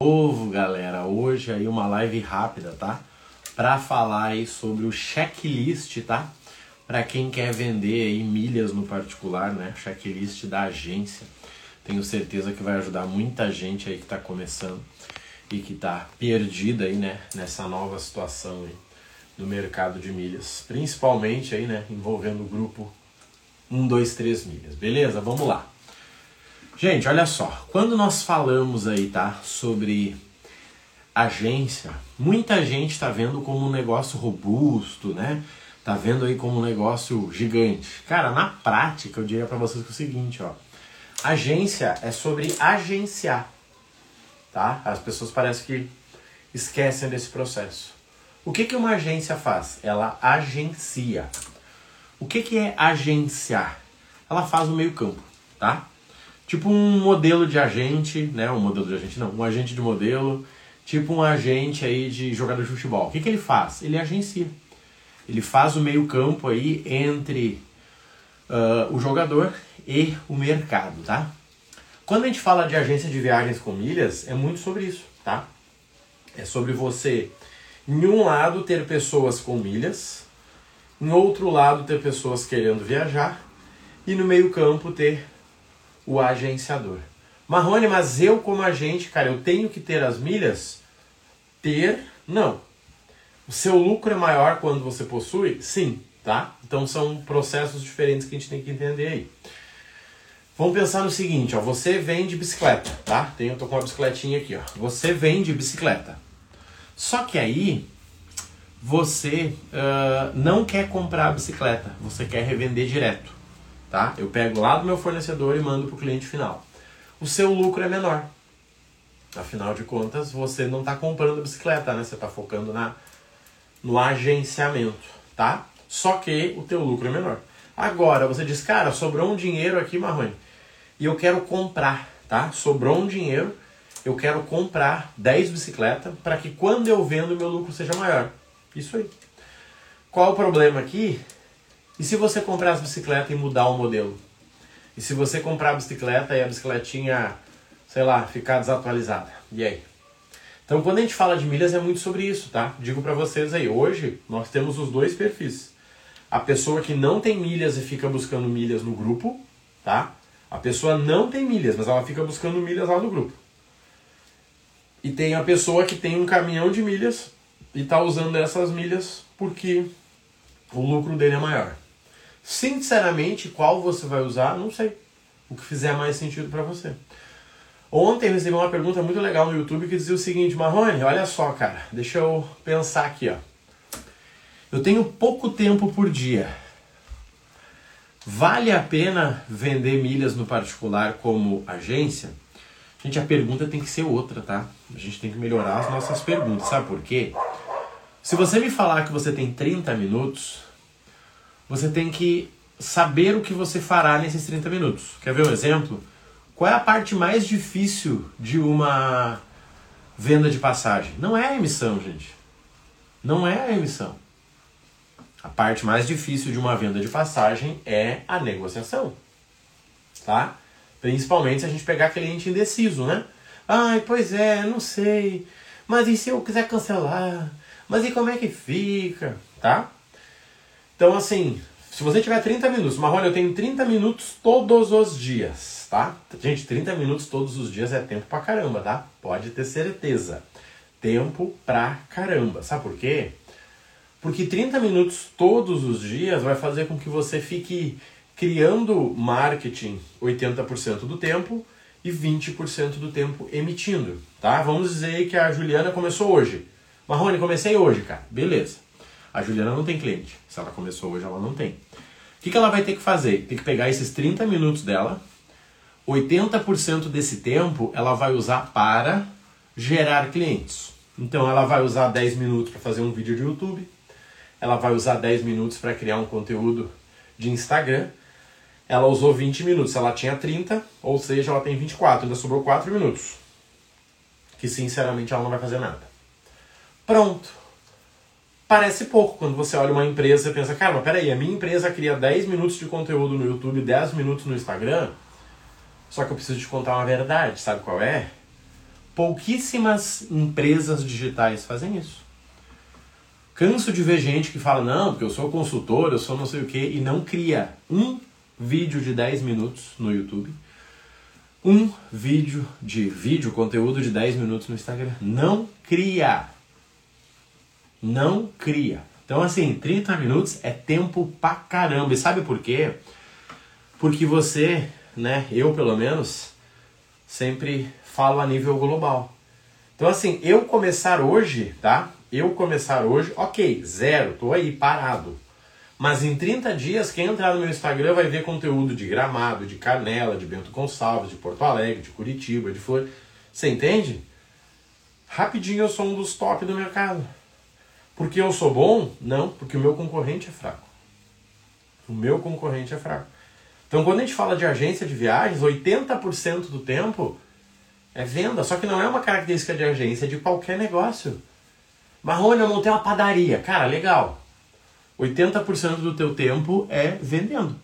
novo, galera. Hoje aí uma live rápida, tá? Para falar aí sobre o checklist, tá? Para quem quer vender aí milhas no particular, né? Checklist da agência. Tenho certeza que vai ajudar muita gente aí que está começando e que está perdida aí, né? Nessa nova situação aí do mercado de milhas, principalmente aí, né? Envolvendo o grupo 1, 2, 3 milhas. Beleza? Vamos lá. Gente, olha só, quando nós falamos aí, tá, sobre agência, muita gente está vendo como um negócio robusto, né? Tá vendo aí como um negócio gigante. Cara, na prática, eu diria para vocês é o seguinte, ó. Agência é sobre agenciar, tá? As pessoas parecem que esquecem desse processo. O que, que uma agência faz? Ela agencia. O que, que é agenciar? Ela faz o meio campo, tá? Tipo um modelo de agente, né? Um modelo de agente não, um agente de modelo, tipo um agente aí de jogador de futebol. O que, que ele faz? Ele agencia. Ele faz o meio campo aí entre uh, o jogador e o mercado, tá? Quando a gente fala de agência de viagens com milhas, é muito sobre isso, tá? É sobre você, em um lado, ter pessoas com milhas, em outro lado, ter pessoas querendo viajar, e no meio campo ter o agenciador. Marrone, mas eu como agente, cara, eu tenho que ter as milhas? Ter, não. O seu lucro é maior quando você possui? Sim, tá? Então são processos diferentes que a gente tem que entender aí. Vamos pensar no seguinte, ó, você vende bicicleta, tá? Tenho, tô com uma bicicletinha aqui, ó. Você vende bicicleta. Só que aí você uh, não quer comprar a bicicleta, você quer revender direto tá? Eu pego lá do meu fornecedor e mando para o cliente final. O seu lucro é menor. Afinal de contas, você não está comprando bicicleta, né? Você está focando na, no agenciamento, tá? Só que o teu lucro é menor. Agora, você diz, cara, sobrou um dinheiro aqui, Marrone, e eu quero comprar, tá? Sobrou um dinheiro, eu quero comprar 10 bicicletas para que quando eu vendo, meu lucro seja maior. Isso aí. Qual o problema aqui? E se você comprar as bicicletas e mudar o modelo? E se você comprar a bicicleta e a bicicletinha, sei lá, ficar desatualizada? E aí? Então, quando a gente fala de milhas, é muito sobre isso, tá? Digo para vocês aí, hoje nós temos os dois perfis. A pessoa que não tem milhas e fica buscando milhas no grupo, tá? A pessoa não tem milhas, mas ela fica buscando milhas lá no grupo. E tem a pessoa que tem um caminhão de milhas e está usando essas milhas porque o lucro dele é maior. Sinceramente, qual você vai usar, não sei. O que fizer mais sentido para você. Ontem recebi uma pergunta muito legal no YouTube que dizia o seguinte, Marrone, olha só, cara, deixa eu pensar aqui, ó. Eu tenho pouco tempo por dia. Vale a pena vender milhas no particular como agência? Gente, a pergunta tem que ser outra, tá? A gente tem que melhorar as nossas perguntas, sabe por quê? Se você me falar que você tem 30 minutos, você tem que saber o que você fará nesses 30 minutos. Quer ver um exemplo? Qual é a parte mais difícil de uma venda de passagem? Não é a emissão, gente. Não é a emissão. A parte mais difícil de uma venda de passagem é a negociação. Tá? Principalmente se a gente pegar cliente indeciso, né? Ai, pois é, não sei. Mas e se eu quiser cancelar? Mas e como é que fica? Tá? Então, assim, se você tiver 30 minutos, Marrone, eu tenho 30 minutos todos os dias, tá? Gente, 30 minutos todos os dias é tempo pra caramba, tá? Pode ter certeza. Tempo pra caramba. Sabe por quê? Porque 30 minutos todos os dias vai fazer com que você fique criando marketing 80% do tempo e 20% do tempo emitindo, tá? Vamos dizer que a Juliana começou hoje. Marrone, comecei hoje, cara. Beleza. A Juliana não tem cliente. Se ela começou hoje, ela não tem. O que, que ela vai ter que fazer? Tem que pegar esses 30 minutos dela, 80% desse tempo ela vai usar para gerar clientes. Então ela vai usar 10 minutos para fazer um vídeo de YouTube, ela vai usar 10 minutos para criar um conteúdo de Instagram, ela usou 20 minutos, ela tinha 30, ou seja, ela tem 24, ainda sobrou 4 minutos. Que sinceramente ela não vai fazer nada. Pronto parece pouco. Quando você olha uma empresa e pensa, cara, mas peraí, a minha empresa cria 10 minutos de conteúdo no YouTube, 10 minutos no Instagram, só que eu preciso te contar uma verdade, sabe qual é? Pouquíssimas empresas digitais fazem isso. Canso de ver gente que fala, não, porque eu sou consultor, eu sou não sei o que, e não cria um vídeo de 10 minutos no YouTube, um vídeo de vídeo, conteúdo de 10 minutos no Instagram. Não cria. Não cria. Então, assim, 30 minutos é tempo pra caramba. E sabe por quê? Porque você, né, eu pelo menos, sempre falo a nível global. Então, assim, eu começar hoje, tá? Eu começar hoje, ok, zero, tô aí parado. Mas em 30 dias, quem entrar no meu Instagram vai ver conteúdo de Gramado, de Canela, de Bento Gonçalves, de Porto Alegre, de Curitiba, de Flor. Você entende? Rapidinho eu sou um dos top do mercado. Porque eu sou bom? Não, porque o meu concorrente é fraco. O meu concorrente é fraco. Então, quando a gente fala de agência de viagens, 80% do tempo é venda. Só que não é uma característica de agência, é de qualquer negócio. Marrone, eu montei uma padaria. Cara, legal. 80% do teu tempo é vendendo.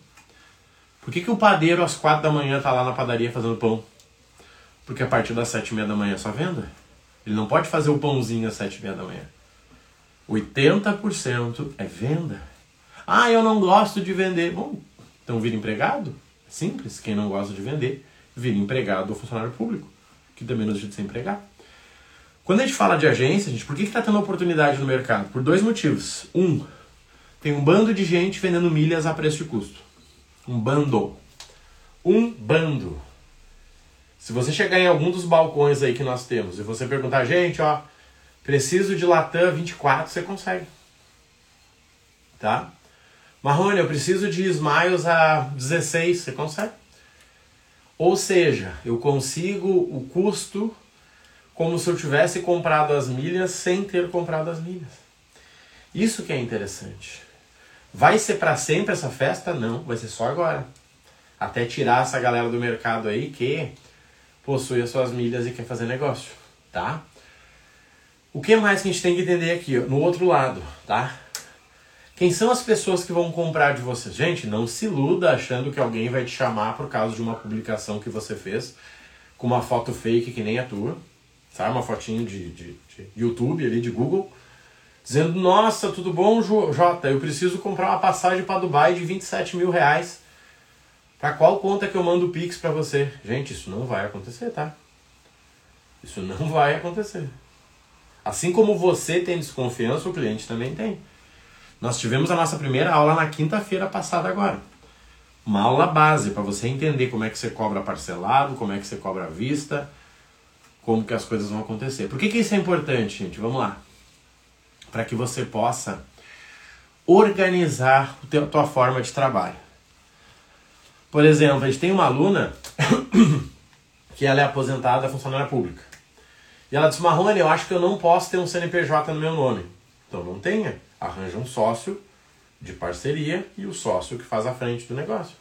Por que, que o padeiro às 4 da manhã está lá na padaria fazendo pão? Porque a partir das 7 e meia da manhã é só venda. Ele não pode fazer o pãozinho às 7 e meia da manhã. 80% é venda. Ah, eu não gosto de vender. Bom, então vira empregado. É simples. Quem não gosta de vender, vira empregado ou funcionário público, que também não deixa de ser empregado. Quando a gente fala de agência, gente, por que está tendo oportunidade no mercado? Por dois motivos. Um, tem um bando de gente vendendo milhas a preço de custo. Um bando. Um bando. Se você chegar em algum dos balcões aí que nós temos e você perguntar, gente, ó, preciso de Latam 24, você consegue. Tá? Marrone, eu preciso de Smiles a 16, você consegue. Ou seja, eu consigo o custo como se eu tivesse comprado as milhas sem ter comprado as milhas. Isso que é interessante. Vai ser para sempre essa festa? Não, vai ser só agora. Até tirar essa galera do mercado aí que possui as suas milhas e quer fazer negócio, tá? O que mais que a gente tem que entender aqui, no outro lado, tá? Quem são as pessoas que vão comprar de você? Gente, não se iluda achando que alguém vai te chamar por causa de uma publicação que você fez com uma foto fake que nem a tua, sabe? Uma fotinho de, de, de YouTube ali, de Google dizendo: Nossa, tudo bom, Jota? Eu preciso comprar uma passagem para Dubai de 27 mil reais. Para qual conta que eu mando o Pix para você? Gente, isso não vai acontecer, tá? Isso não vai acontecer. Assim como você tem desconfiança, o cliente também tem. Nós tivemos a nossa primeira aula na quinta-feira passada agora. Uma aula base para você entender como é que você cobra parcelado, como é que você cobra à vista, como que as coisas vão acontecer. Por que, que isso é importante, gente? Vamos lá para que você possa organizar a tua forma de trabalho. Por exemplo, a gente tem uma aluna que ela é aposentada funcionária pública. E ela disse, Marrone, eu acho que eu não posso ter um CNPJ no meu nome. Então não tenha. Arranja um sócio de parceria e o sócio que faz a frente do negócio.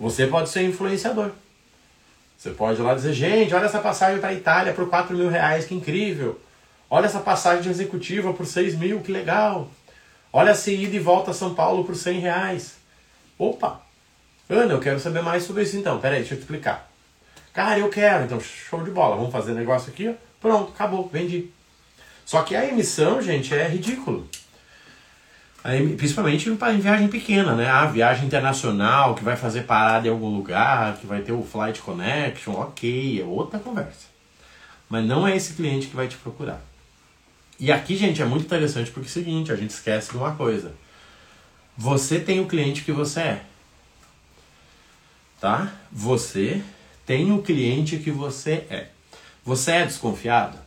Você pode ser influenciador. Você pode ir lá dizer, gente, olha essa passagem para a Itália por 4 mil reais, que incrível. Olha essa passagem executiva por 6 mil, que legal. Olha essa ida e volta a São Paulo por 100 reais. Opa! Ana, eu quero saber mais sobre isso então. Peraí, deixa eu te explicar. Cara, eu quero. Então, show de bola. Vamos fazer negócio aqui, ó. Pronto, acabou, vendi. Só que a emissão, gente, é ridículo. Principalmente em viagem pequena, né? Ah, viagem internacional, que vai fazer parada em algum lugar, que vai ter o Flight Connection, ok, é outra conversa. Mas não é esse cliente que vai te procurar. E aqui, gente, é muito interessante porque é o seguinte, a gente esquece de uma coisa. Você tem o cliente que você é. Tá? Você tem o cliente que você é. Você é desconfiado?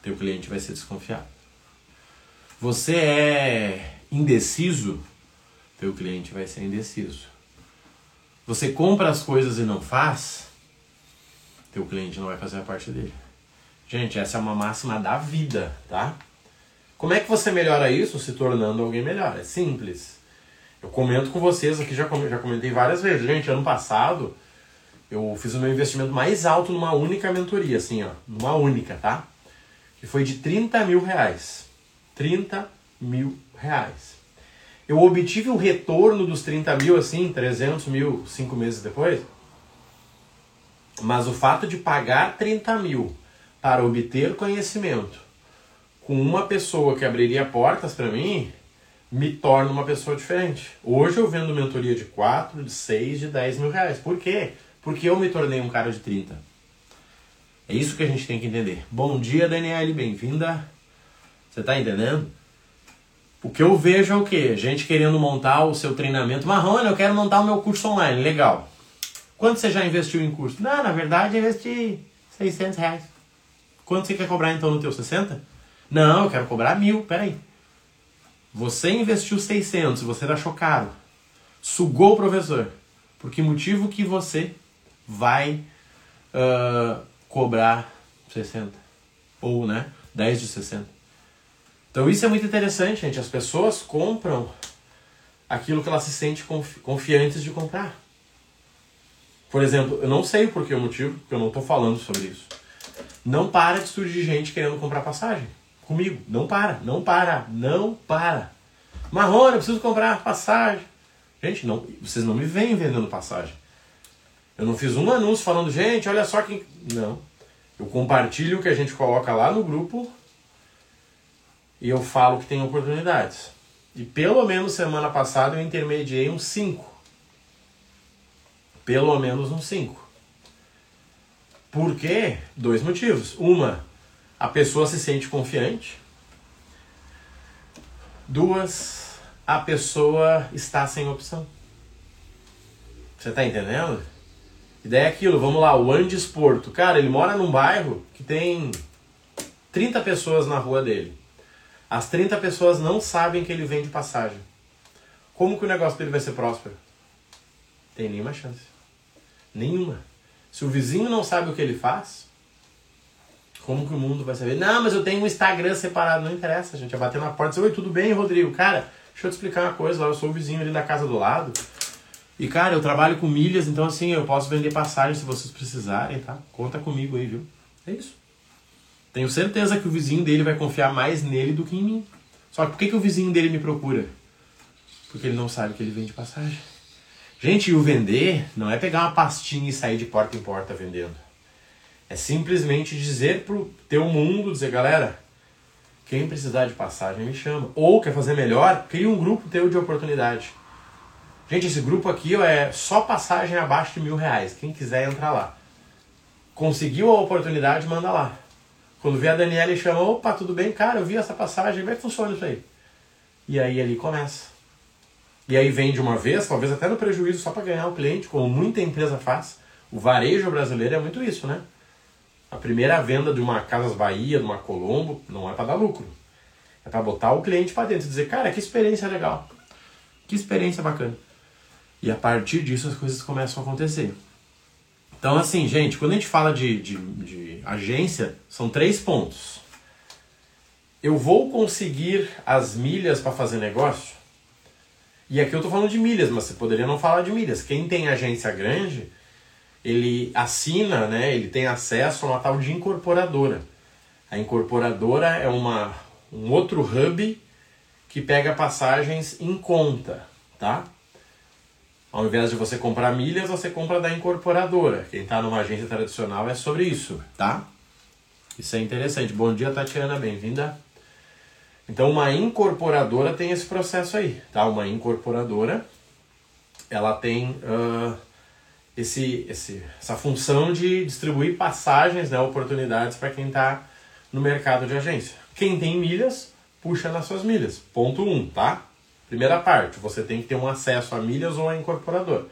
Teu cliente vai ser desconfiado. Você é indeciso? Teu cliente vai ser indeciso. Você compra as coisas e não faz? Teu cliente não vai fazer a parte dele. Gente, essa é uma máxima da vida, tá? Como é que você melhora isso se tornando alguém melhor? É simples. Eu comento com vocês aqui, já, comentei várias vezes. Gente, ano passado eu fiz o meu investimento mais alto numa única mentoria, assim, ó. Numa única, tá? Que foi de 30 mil reais. 30 mil reais. Eu obtive o retorno dos 30 mil, assim, 300 mil, cinco meses depois. Mas o fato de pagar 30 mil para obter conhecimento com uma pessoa que abriria portas para mim, me torna uma pessoa diferente. Hoje eu vendo mentoria de 4, de 6, de 10 mil reais. Por quê? Porque eu me tornei um cara de 30. É isso que a gente tem que entender. Bom dia, Daniele, bem-vinda. Você está entendendo? O que eu vejo é o quê? Gente querendo montar o seu treinamento. Marrone, eu quero montar o meu curso online. Legal. Quanto você já investiu em curso? Não, na verdade, eu investi 600 reais. Quanto você quer cobrar então no teu 60? Não, eu quero cobrar mil. Peraí. Você investiu 600, você achou caro. Sugou o professor. Por que motivo que você vai uh, cobrar 60? Ou, né, 10 de 60? Então isso é muito interessante, gente. As pessoas compram aquilo que elas se sentem confi confiantes de comprar. Por exemplo, eu não sei por que o motivo, porque eu não estou falando sobre isso. Não para de surgir gente querendo comprar passagem comigo. Não para, não para, não para. Marrone, eu preciso comprar passagem. Gente, não, vocês não me veem vendendo passagem. Eu não fiz um anúncio falando, gente, olha só que. Não. Eu compartilho o que a gente coloca lá no grupo e eu falo que tem oportunidades. E pelo menos semana passada eu intermediei uns 5. Pelo menos uns 5. Por quê? Dois motivos. Uma, a pessoa se sente confiante. Duas, a pessoa está sem opção. Você está entendendo? E daí é aquilo, vamos lá, o Andes Porto. Cara, ele mora num bairro que tem 30 pessoas na rua dele. As 30 pessoas não sabem que ele vende passagem. Como que o negócio dele vai ser próspero? Tem nenhuma chance. Nenhuma. Se o vizinho não sabe o que ele faz, como que o mundo vai saber? Não, mas eu tenho um Instagram separado. Não interessa, gente. vai bater na porta e dizer, oi, tudo bem, Rodrigo? Cara, deixa eu te explicar uma coisa. Eu sou o vizinho ali da casa do lado. E, cara, eu trabalho com milhas, então, assim, eu posso vender passagem se vocês precisarem, tá? Conta comigo aí, viu? É isso. Tenho certeza que o vizinho dele vai confiar mais nele do que em mim. Só que por que, que o vizinho dele me procura? Porque ele não sabe que ele vende passagem. Gente, e o vender não é pegar uma pastinha e sair de porta em porta vendendo. É simplesmente dizer pro teu mundo, dizer, galera, quem precisar de passagem me chama. Ou quer fazer melhor, cria um grupo teu de oportunidade. Gente, esse grupo aqui é só passagem abaixo de mil reais. Quem quiser entrar lá. Conseguiu a oportunidade, manda lá. Quando vê a Daniela e chama, opa, tudo bem, cara, eu vi essa passagem, como é que funciona isso aí? E aí ali começa. E aí vende uma vez, talvez até no prejuízo, só para ganhar o cliente, como muita empresa faz. O varejo brasileiro é muito isso, né? A primeira venda de uma Casas Bahia, de uma Colombo, não é para dar lucro. É para botar o cliente para dentro e dizer, cara, que experiência legal. Que experiência bacana. E a partir disso as coisas começam a acontecer. Então, assim, gente, quando a gente fala de, de, de agência, são três pontos. Eu vou conseguir as milhas para fazer negócio? E aqui eu estou falando de milhas, mas você poderia não falar de milhas. Quem tem agência grande ele assina, né, ele tem acesso a uma tal de incorporadora. A incorporadora é uma, um outro hub que pega passagens em conta, tá? Ao invés de você comprar milhas, você compra da incorporadora. Quem está numa agência tradicional é sobre isso, tá? Isso é interessante. Bom dia, Tatiana, bem-vinda. Então, uma incorporadora tem esse processo aí, tá? Uma incorporadora, ela tem uh, esse, esse, essa função de distribuir passagens, né, oportunidades para quem está no mercado de agência. Quem tem milhas, puxa nas suas milhas. Ponto 1, um, tá? Primeira parte, você tem que ter um acesso a milhas ou a incorporador.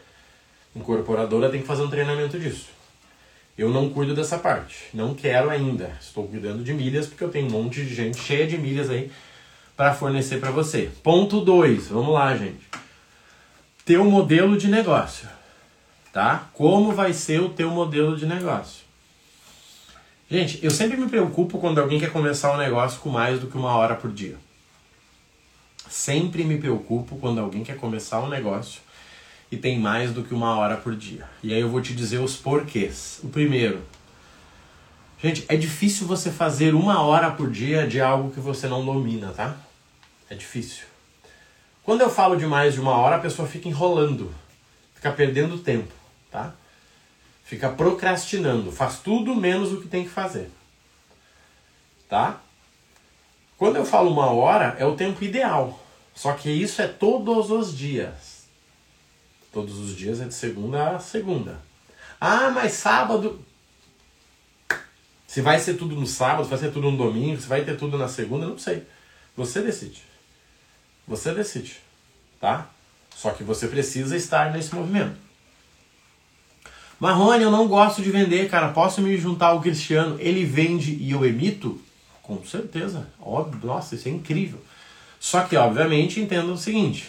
Incorporadora tem que fazer um treinamento disso. Eu não cuido dessa parte, não quero ainda. Estou cuidando de milhas porque eu tenho um monte de gente cheia de milhas aí para fornecer para você. Ponto 2, vamos lá, gente. Ter um modelo de negócio tá? Como vai ser o teu modelo de negócio? Gente, eu sempre me preocupo quando alguém quer começar um negócio com mais do que uma hora por dia. Sempre me preocupo quando alguém quer começar um negócio e tem mais do que uma hora por dia. E aí eu vou te dizer os porquês. O primeiro, gente, é difícil você fazer uma hora por dia de algo que você não domina, tá? É difícil. Quando eu falo de mais de uma hora, a pessoa fica enrolando, fica perdendo tempo tá? Fica procrastinando, faz tudo menos o que tem que fazer. tá? Quando eu falo uma hora, é o tempo ideal. Só que isso é todos os dias. Todos os dias é de segunda a segunda. Ah, mas sábado. Se vai ser tudo no sábado, se vai ser tudo no domingo, se vai ter tudo na segunda, não sei. Você decide. Você decide, tá? Só que você precisa estar nesse movimento. Marrone, eu não gosto de vender, cara. Posso me juntar ao Cristiano? Ele vende e eu emito? Com certeza. Óbvio, nossa, isso é incrível. Só que, obviamente, entenda o seguinte: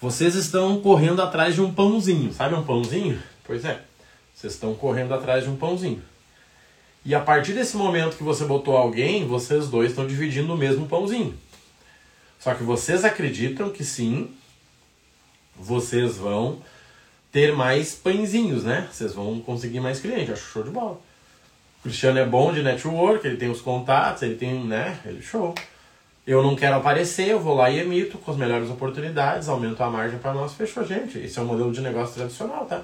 vocês estão correndo atrás de um pãozinho. Sabe um pãozinho? Pois é. Vocês estão correndo atrás de um pãozinho. E a partir desse momento que você botou alguém, vocês dois estão dividindo o mesmo pãozinho. Só que vocês acreditam que sim, vocês vão ter mais pãezinhos, né? Vocês vão conseguir mais clientes. Acho show de bola. O Cristiano é bom de network, ele tem os contatos, ele tem, né? Ele show. Eu não quero aparecer, eu vou lá e emito com as melhores oportunidades, aumento a margem para nós, fechou, gente. Esse é um modelo de negócio tradicional, tá?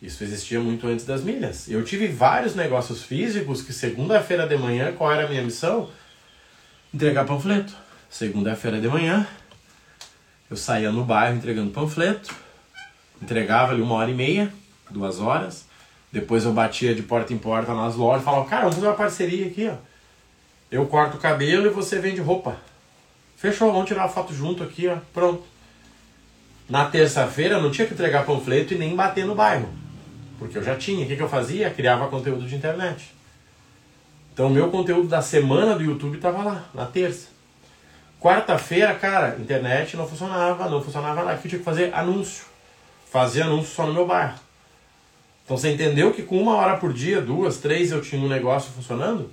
Isso existia muito antes das milhas. Eu tive vários negócios físicos que segunda-feira de manhã, qual era a minha missão? Entregar panfleto. Segunda-feira de manhã, eu saía no bairro entregando panfleto, entregava ali uma hora e meia, duas horas. Depois eu batia de porta em porta nas lojas e falava, cara, vamos fazer uma parceria aqui, ó. Eu corto o cabelo e você vende roupa. Fechou, vamos tirar uma foto junto aqui, ó. Pronto. Na terça-feira não tinha que entregar panfleto e nem bater no bairro. Porque eu já tinha. O que, eu fazia? Criava conteúdo de internet. Então o meu conteúdo da semana do YouTube estava lá, na terça. Quarta-feira, cara, internet não funcionava, não funcionava lá. Que eu tinha que fazer anúncio. Fazia anúncio só no meu bairro. Então você entendeu que com uma hora por dia, duas, três, eu tinha um negócio funcionando?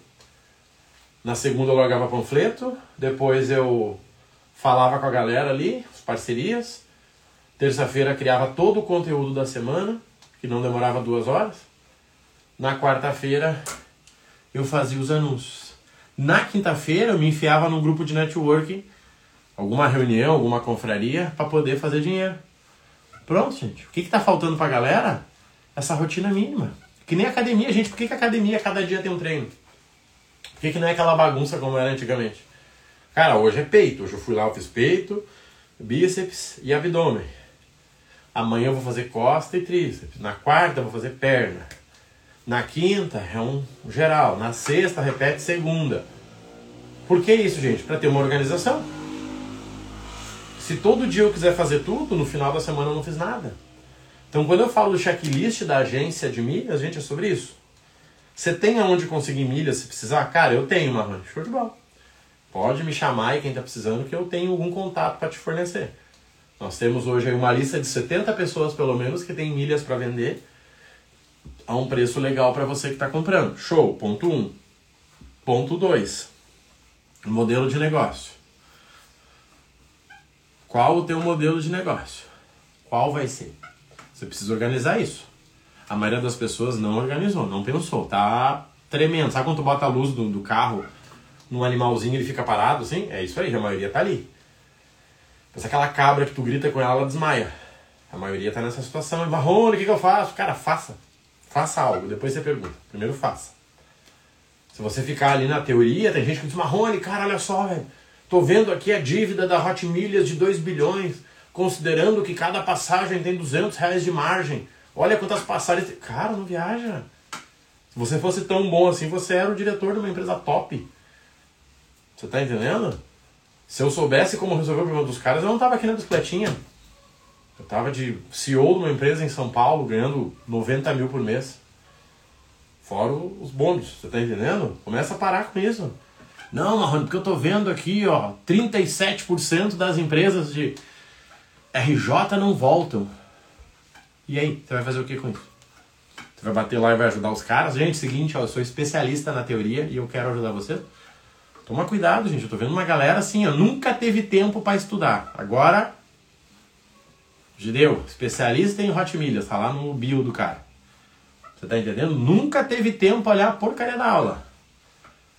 Na segunda eu largava panfleto, depois eu falava com a galera ali, as parcerias. Terça-feira criava todo o conteúdo da semana, que não demorava duas horas. Na quarta-feira eu fazia os anúncios. Na quinta-feira eu me enfiava num grupo de networking, alguma reunião, alguma confraria, para poder fazer dinheiro. Pronto, gente. O que está faltando para a galera? Essa rotina mínima. Que nem academia, gente. Por que, que academia cada dia tem um treino? Por que, que não é aquela bagunça como era antigamente? Cara, hoje é peito. Hoje eu fui lá, eu fiz peito, bíceps e abdômen. Amanhã eu vou fazer costa e tríceps. Na quarta eu vou fazer perna. Na quinta é um geral. Na sexta repete segunda. Por que isso, gente? Para ter uma organização. Se todo dia eu quiser fazer tudo, no final da semana eu não fiz nada. Então, quando eu falo do checklist da agência de milhas, gente, é sobre isso. Você tem aonde conseguir milhas se precisar? Cara, eu tenho uma Show de bola. Pode me chamar e quem está precisando que eu tenho algum contato para te fornecer. Nós temos hoje uma lista de 70 pessoas, pelo menos, que tem milhas para vender a um preço legal para você que está comprando. Show, ponto 1. Um. Ponto 2. Modelo de negócio. Qual o teu modelo de negócio? Qual vai ser? Você precisa organizar isso. A maioria das pessoas não organizou, não pensou. Tá tremendo. Sabe quando tu bota a luz do, do carro num animalzinho e ele fica parado assim? É isso aí, a maioria tá ali. Mas aquela cabra que tu grita com ela, ela desmaia. A maioria tá nessa situação. Marrone, o que, que eu faço? Cara, faça. Faça algo. Depois você pergunta. Primeiro faça. Se você ficar ali na teoria, tem gente que diz, Marrone, cara, olha só, velho Estou vendo aqui a dívida da Hot Milhas de 2 bilhões, considerando que cada passagem tem 200 reais de margem. Olha quantas passagens. Cara, não viaja. Se você fosse tão bom assim, você era o diretor de uma empresa top. Você tá entendendo? Se eu soubesse como resolver o problema dos caras, eu não tava aqui na bicicletinha. Eu tava de CEO de uma empresa em São Paulo, ganhando 90 mil por mês. Fora os bônus, você tá entendendo? Começa a parar com isso. Não, Marrone, porque eu tô vendo aqui, ó, 37% das empresas de RJ não voltam. E aí, você vai fazer o que com isso? Você vai bater lá e vai ajudar os caras? Gente, seguinte, ó, eu sou especialista na teoria e eu quero ajudar você. Toma cuidado, gente. Eu tô vendo uma galera assim, ó, nunca teve tempo para estudar. Agora, Gideu, especialista em hot milhas, tá lá no bio do cara. Você tá entendendo? Nunca teve tempo para olhar a porcaria da aula.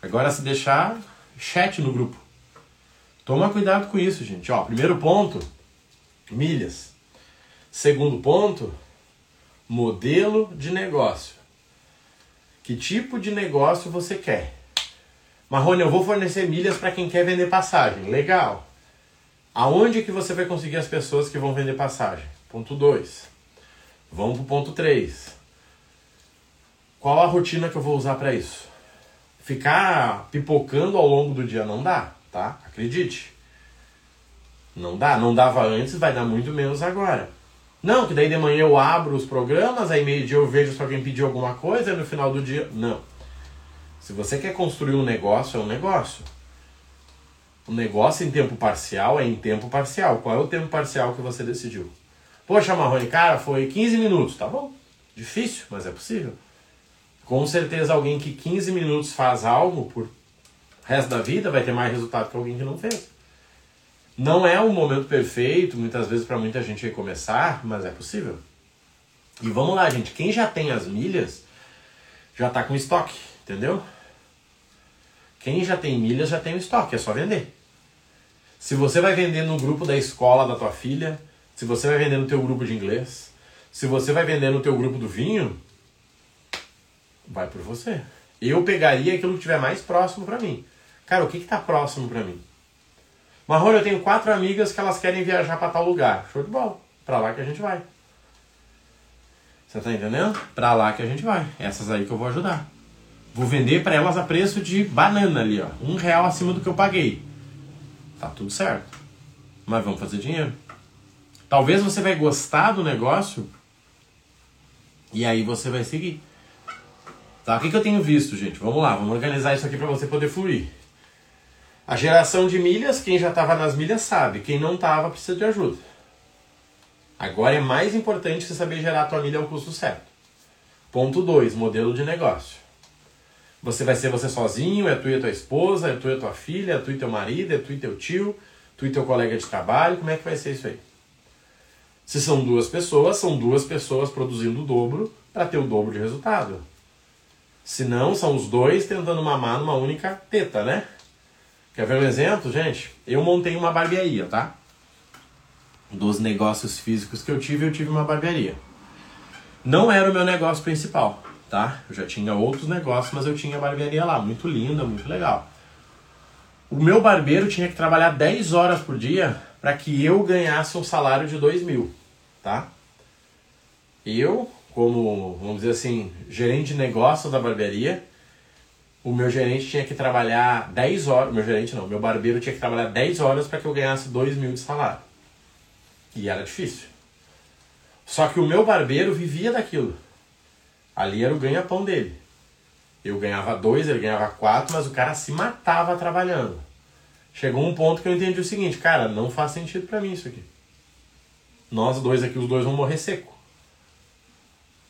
Agora, se deixar, chat no grupo. Toma cuidado com isso, gente. Ó, primeiro ponto, milhas. Segundo ponto, modelo de negócio. Que tipo de negócio você quer? Marrone, eu vou fornecer milhas para quem quer vender passagem. Legal. Aonde que você vai conseguir as pessoas que vão vender passagem? Ponto 2. Vamos para o ponto 3. Qual a rotina que eu vou usar para isso? Ficar pipocando ao longo do dia não dá, tá? Acredite. Não dá, não dava antes, vai dar muito menos agora. Não, que daí de manhã eu abro os programas, aí meio-dia eu vejo se alguém pediu alguma coisa, no final do dia. Não. Se você quer construir um negócio, é um negócio. O negócio em tempo parcial é em tempo parcial. Qual é o tempo parcial que você decidiu? Poxa, Marrone, cara, foi 15 minutos. Tá bom. Difícil, mas é possível. Com certeza alguém que 15 minutos faz algo por resto da vida vai ter mais resultado que alguém que não fez. Não é um momento perfeito, muitas vezes para muita gente vai começar, mas é possível. E vamos lá, gente. Quem já tem as milhas já está com estoque, entendeu? Quem já tem milhas já tem o estoque, é só vender. Se você vai vender no grupo da escola da tua filha, se você vai vender no teu grupo de inglês, se você vai vender no teu grupo do vinho, vai por você. Eu pegaria aquilo que estiver mais próximo para mim. Cara, o que está próximo para mim? Marrone, eu tenho quatro amigas que elas querem viajar para tal lugar. Show de bola. Para lá que a gente vai. Você tá entendendo? Para lá que a gente vai. Essas aí que eu vou ajudar. Vou vender para elas a preço de banana ali, ó. Um real acima do que eu paguei. Tá tudo certo. Mas vamos fazer dinheiro. Talvez você vai gostar do negócio e aí você vai seguir. Tá? O que, que eu tenho visto, gente? Vamos lá, vamos organizar isso aqui para você poder fluir. A geração de milhas, quem já estava nas milhas sabe, quem não estava precisa de ajuda. Agora é mais importante você saber gerar a tua milha ao custo certo. Ponto 2, modelo de negócio. Você vai ser você sozinho, é tu e a tua esposa, é tu e a tua filha, é tu e teu marido, é tu e teu tio, tu e teu colega de trabalho, como é que vai ser isso aí? Se são duas pessoas, são duas pessoas produzindo o dobro para ter o dobro de resultado. Se não, são os dois tentando mamar numa única teta, né? Quer ver um exemplo, gente? Eu montei uma barbearia, tá? Dos negócios físicos que eu tive, eu tive uma barbearia. Não era o meu negócio principal, tá? Eu já tinha outros negócios, mas eu tinha a barbearia lá, muito linda, muito legal. O meu barbeiro tinha que trabalhar 10 horas por dia para que eu ganhasse um salário de 2 mil, tá? Eu, como, vamos dizer assim, gerente de negócio da barbearia, o meu gerente tinha que trabalhar 10 horas, meu gerente não, meu barbeiro tinha que trabalhar 10 horas para que eu ganhasse 2 mil de salário. E era difícil. Só que o meu barbeiro vivia daquilo. Ali era o ganha-pão dele. Eu ganhava dois, ele ganhava quatro, mas o cara se matava trabalhando. Chegou um ponto que eu entendi o seguinte, cara, não faz sentido para mim isso aqui. Nós dois aqui, os dois vão morrer seco.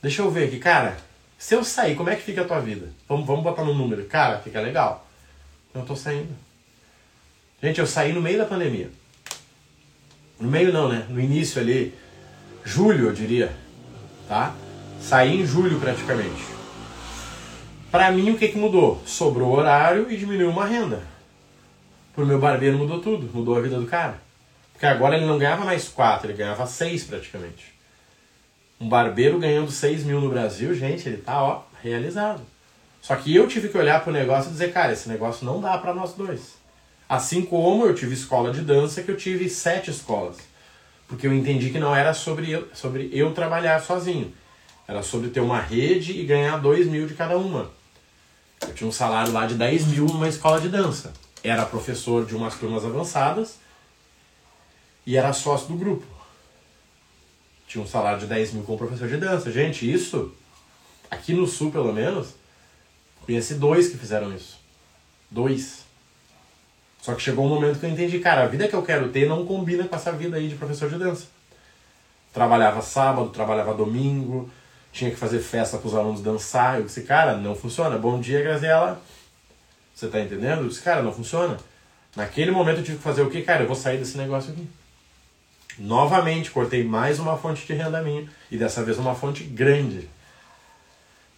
Deixa eu ver aqui, cara, se eu sair, como é que fica a tua vida? Vamos, vamos botar no número. Cara, fica legal. Eu tô saindo. Gente, eu saí no meio da pandemia. No meio não, né? No início ali, julho, eu diria. Tá? Saí em julho praticamente. Para mim, o que, que mudou? Sobrou horário e diminuiu uma renda. Pro meu barbeiro mudou tudo, mudou a vida do cara. Porque agora ele não ganhava mais quatro, ele ganhava seis praticamente. Um barbeiro ganhando 6 mil no Brasil, gente, ele tá, ó, realizado. Só que eu tive que olhar pro negócio e dizer, cara, esse negócio não dá para nós dois. Assim como eu tive escola de dança, que eu tive sete escolas. Porque eu entendi que não era sobre eu, sobre eu trabalhar sozinho. Era sobre ter uma rede e ganhar 2 mil de cada uma. Eu tinha um salário lá de 10 mil numa escola de dança. Era professor de umas turmas avançadas e era sócio do grupo tinha um salário de 10 mil como professor de dança. Gente, isso, aqui no Sul pelo menos, conheci dois que fizeram isso. Dois. Só que chegou um momento que eu entendi, cara, a vida que eu quero ter não combina com essa vida aí de professor de dança. Trabalhava sábado, trabalhava domingo, tinha que fazer festa para os alunos dançar. Eu disse, cara, não funciona. Bom dia, Graziela. Você tá entendendo? Eu disse, cara, não funciona. Naquele momento eu tive que fazer o que, cara? Eu vou sair desse negócio aqui. Novamente, cortei mais uma fonte de renda minha e dessa vez uma fonte grande.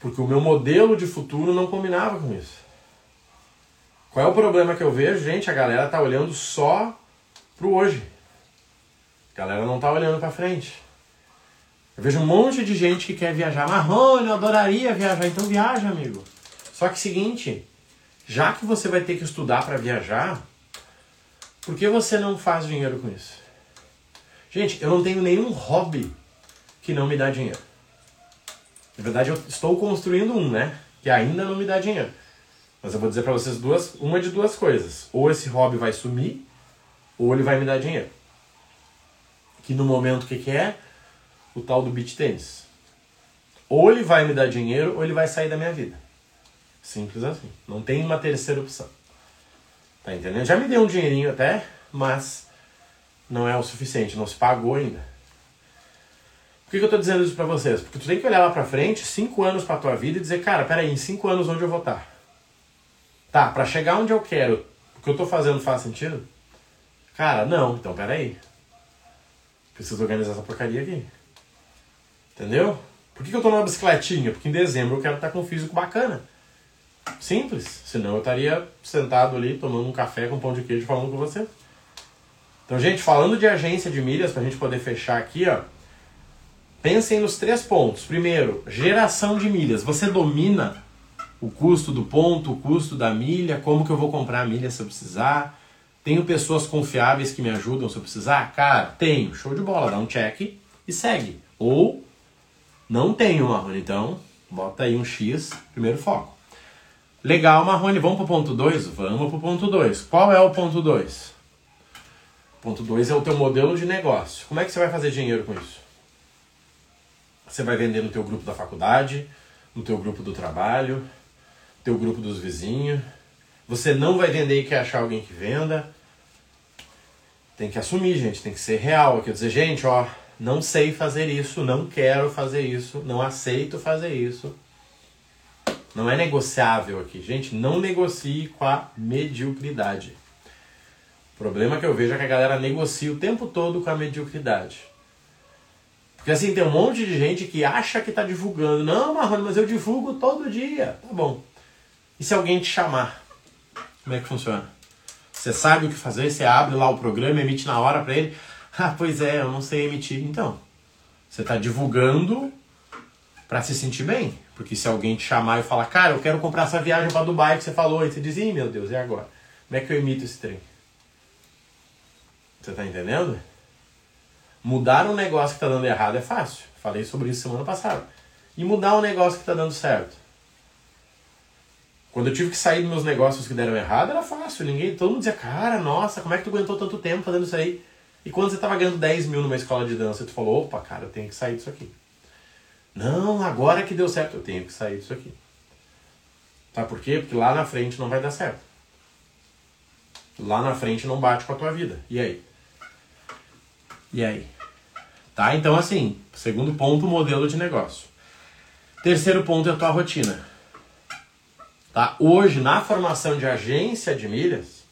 Porque o meu modelo de futuro não combinava com isso. Qual é o problema que eu vejo? Gente, a galera tá olhando só pro hoje. A galera não tá olhando para frente. Eu vejo um monte de gente que quer viajar. Marrone, eu adoraria viajar. Então viaja, amigo. Só que seguinte, já que você vai ter que estudar para viajar, por que você não faz dinheiro com isso? Gente, eu não tenho nenhum hobby que não me dá dinheiro. Na verdade, eu estou construindo um, né? Que ainda não me dá dinheiro. Mas eu vou dizer para vocês duas, uma de duas coisas. Ou esse hobby vai sumir, ou ele vai me dar dinheiro. Que no momento o que, que é? O tal do beach tênis. Ou ele vai me dar dinheiro, ou ele vai sair da minha vida. Simples assim. Não tem uma terceira opção. Tá entendendo? Já me deu um dinheirinho até, mas não é o suficiente, não se pagou ainda. Por que, que eu tô dizendo isso pra vocês? Porque tu tem que olhar lá pra frente, cinco anos pra tua vida e dizer, cara, peraí, em cinco anos onde eu vou estar? Tá, pra chegar onde eu quero, o que eu tô fazendo faz sentido? Cara, não, então peraí. Preciso organizar essa porcaria aqui. Entendeu? Por que, que eu tô numa bicicletinha? Porque em dezembro eu quero estar com um físico bacana. Simples. Senão eu estaria sentado ali tomando um café com pão de queijo falando com você. Então, gente, falando de agência de milhas, para a gente poder fechar aqui, ó. Pensem nos três pontos. Primeiro, geração de milhas. Você domina o custo do ponto, o custo da milha, como que eu vou comprar a milha se eu precisar. Tenho pessoas confiáveis que me ajudam se eu precisar? Cara, tenho. Show de bola. Dá um check e segue. Ou não tenho, Marrone. Então, bota aí um X, primeiro foco. Legal, Marrone, vamos pro ponto 2? Vamos pro ponto 2. Qual é o ponto 2? Ponto 2 é o teu modelo de negócio. Como é que você vai fazer dinheiro com isso? Você vai vender no teu grupo da faculdade, no teu grupo do trabalho, teu grupo dos vizinhos. Você não vai vender e quer achar alguém que venda. Tem que assumir, gente, tem que ser real. Quer dizer, gente, ó, não sei fazer isso, não quero fazer isso, não aceito fazer isso. Não é negociável aqui. Gente, não negocie com a mediocridade. O problema que eu vejo é que a galera negocia o tempo todo com a mediocridade. Porque assim, tem um monte de gente que acha que está divulgando. Não, Marrone, mas eu divulgo todo dia. Tá bom. E se alguém te chamar? Como é que funciona? Você sabe o que fazer, você abre lá o programa, emite na hora para ele. Ah, pois é, eu não sei emitir. Então, você está divulgando para se sentir bem. Porque se alguém te chamar e falar, cara, eu quero comprar essa viagem para Dubai que você falou, e você diz, ih, meu Deus, e agora? Como é que eu emito esse trem? Você tá entendendo? Mudar um negócio que tá dando errado é fácil. Falei sobre isso semana passada. E mudar um negócio que tá dando certo. Quando eu tive que sair dos meus negócios que deram errado, era fácil. Ninguém, todo mundo dizia, cara, nossa, como é que tu aguentou tanto tempo fazendo isso aí? E quando você tava ganhando 10 mil numa escola de dança, tu falou, opa, cara, eu tenho que sair disso aqui. Não, agora que deu certo, eu tenho que sair disso aqui. Tá por quê? Porque lá na frente não vai dar certo. Lá na frente não bate com a tua vida. E aí? E aí? Tá? Então, assim, segundo ponto, modelo de negócio. Terceiro ponto é a tua rotina. Tá? Hoje, na formação de agência de milhas,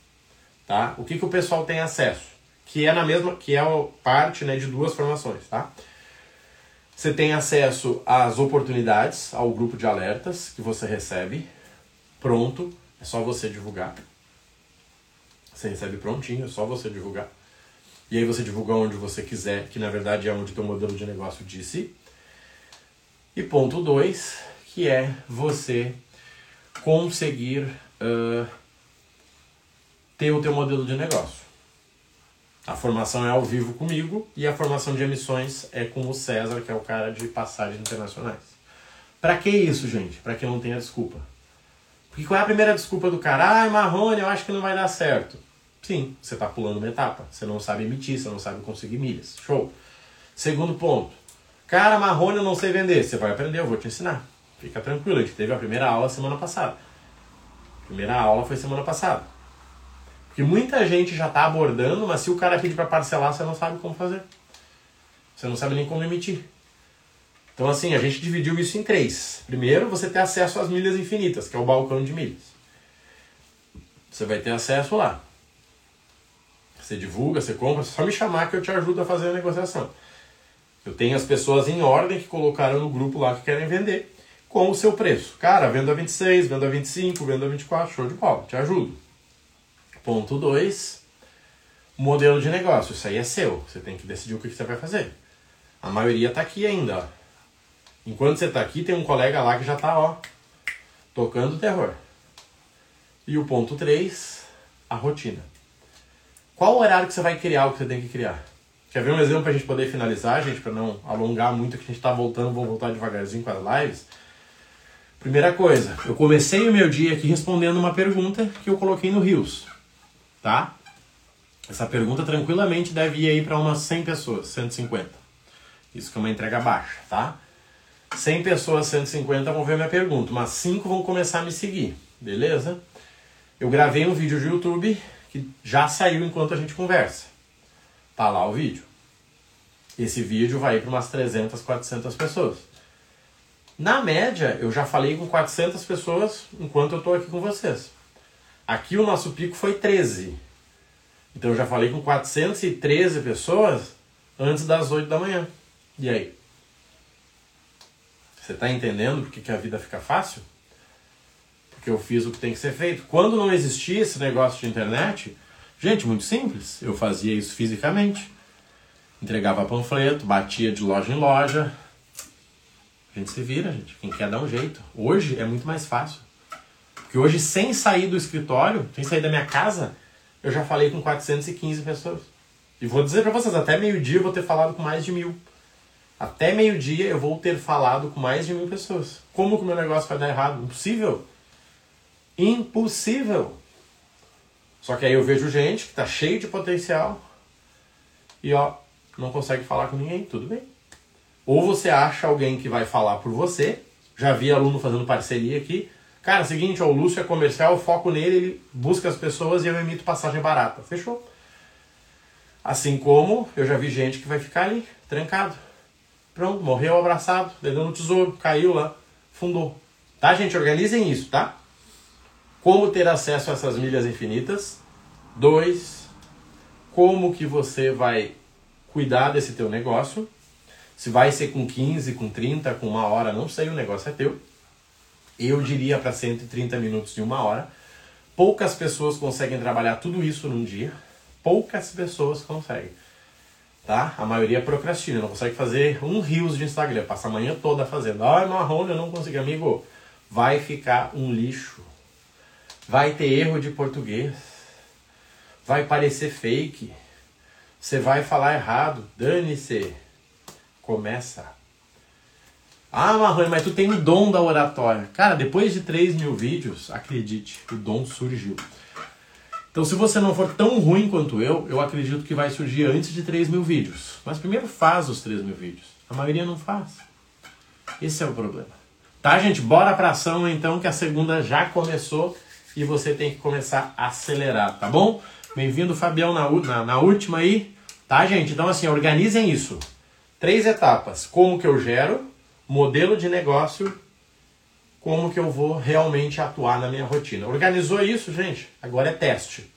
tá? o que, que o pessoal tem acesso? Que é na mesma, que é parte né, de duas formações, tá? Você tem acesso às oportunidades, ao grupo de alertas que você recebe. Pronto, é só você divulgar. Você recebe prontinho, é só você divulgar. E aí você divulga onde você quiser, que na verdade é onde o teu modelo de negócio disse. E ponto 2, que é você conseguir uh, ter o teu modelo de negócio. A formação é ao vivo comigo e a formação de emissões é com o César, que é o cara de passagens internacionais. Para que isso, gente? Para que não tenha desculpa. Porque qual é a primeira desculpa do cara? Ah, Marrone, eu acho que não vai dar certo. Sim, você está pulando uma etapa. Você não sabe emitir, você não sabe conseguir milhas. Show. Segundo ponto. Cara, Marrone, eu não sei vender. Você vai aprender, eu vou te ensinar. Fica tranquilo, a gente teve a primeira aula semana passada. A primeira aula foi semana passada. Porque muita gente já está abordando, mas se o cara pedir para parcelar, você não sabe como fazer. Você não sabe nem como emitir. Então, assim, a gente dividiu isso em três. Primeiro, você ter acesso às milhas infinitas, que é o balcão de milhas. Você vai ter acesso lá. Você divulga, você compra, só me chamar que eu te ajudo a fazer a negociação. Eu tenho as pessoas em ordem que colocaram no grupo lá que querem vender com o seu preço. Cara, vendo a 26, vendo a 25, vendo a 24, show de bola, te ajudo. Ponto 2, modelo de negócio. Isso aí é seu. Você tem que decidir o que você vai fazer. A maioria está aqui ainda. Ó. Enquanto você está aqui, tem um colega lá que já está ó, tocando terror. E o ponto 3, a rotina. Qual o horário que você vai criar o que você tem que criar? Quer ver um exemplo para a gente poder finalizar, gente, para não alongar muito, que a gente está voltando, vamos voltar devagarzinho com as lives. Primeira coisa, eu comecei o meu dia aqui respondendo uma pergunta que eu coloquei no Rios, tá? Essa pergunta tranquilamente deve ir aí para umas 100 pessoas, 150. Isso que é uma entrega baixa, tá? 100 pessoas, 150 vão ver minha pergunta, mas 5 vão começar a me seguir, beleza? Eu gravei um vídeo de YouTube que já saiu enquanto a gente conversa. Tá lá o vídeo. Esse vídeo vai para umas 300, 400 pessoas. Na média, eu já falei com 400 pessoas enquanto eu estou aqui com vocês. Aqui o nosso pico foi 13. Então eu já falei com 413 pessoas antes das 8 da manhã. E aí? Você está entendendo por que, que a vida fica fácil? Porque eu fiz o que tem que ser feito. Quando não existia esse negócio de internet, gente, muito simples. Eu fazia isso fisicamente. Entregava panfleto, batia de loja em loja, a gente se vira, gente. Quem quer dar um jeito. Hoje é muito mais fácil. Porque hoje, sem sair do escritório, sem sair da minha casa, eu já falei com 415 pessoas. E vou dizer para vocês, até meio-dia eu vou ter falado com mais de mil. Até meio-dia eu vou ter falado com mais de mil pessoas. Como que o meu negócio vai dar errado? Impossível. Impossível. Só que aí eu vejo gente que tá cheio de potencial e ó, não consegue falar com ninguém. Tudo bem. Ou você acha alguém que vai falar por você. Já vi aluno fazendo parceria aqui. Cara, seguinte, ó, o Lúcio é comercial, eu foco nele, ele busca as pessoas e eu emito passagem barata. Fechou? Assim como eu já vi gente que vai ficar ali, trancado. Pronto, morreu abraçado, dedão no tesouro, caiu lá, fundou. Tá, gente? Organizem isso, tá? Como ter acesso a essas milhas infinitas. Dois, como que você vai cuidar desse teu negócio. Se vai ser com 15, com 30, com uma hora, não sei, o negócio é teu. Eu diria para 130 minutos de uma hora. Poucas pessoas conseguem trabalhar tudo isso num dia. Poucas pessoas conseguem. Tá? A maioria procrastina, não consegue fazer um rios de Instagram, passa a manhã toda fazendo. Ai, marrom, eu não consigo, amigo. Vai ficar um lixo. Vai ter erro de português. Vai parecer fake. Você vai falar errado. Dane-se. Começa. Ah, Marrone, mas tu tem o dom da oratória. Cara, depois de 3 mil vídeos, acredite, o dom surgiu. Então, se você não for tão ruim quanto eu, eu acredito que vai surgir antes de 3 mil vídeos. Mas primeiro faz os 3 mil vídeos. A maioria não faz. Esse é o problema. Tá, gente? Bora pra ação então, que a segunda já começou e você tem que começar a acelerar, tá bom? Bem-vindo, Fabião, na, na, na última aí. Tá, gente? Então, assim, organizem isso. Três etapas: como que eu gero, modelo de negócio, como que eu vou realmente atuar na minha rotina. Organizou isso, gente? Agora é teste.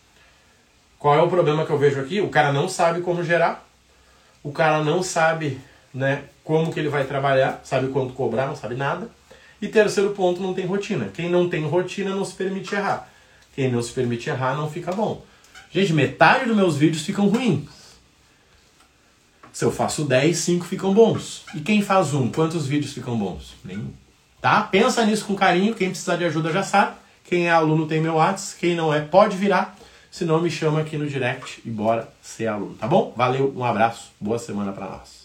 Qual é o problema que eu vejo aqui? O cara não sabe como gerar, o cara não sabe né, como que ele vai trabalhar, sabe quanto cobrar, não sabe nada. E terceiro ponto, não tem rotina. Quem não tem rotina não se permite errar. Quem não se permite errar não fica bom. Gente, metade dos meus vídeos ficam ruins. Se eu faço 10, 5 ficam bons. E quem faz um, quantos vídeos ficam bons? Nenhum. Tá? Pensa nisso com carinho. Quem precisar de ajuda já sabe. Quem é aluno tem meu WhatsApp. Quem não é, pode virar. Se não, me chama aqui no direct e bora ser aluno. Tá bom? Valeu, um abraço. Boa semana para nós.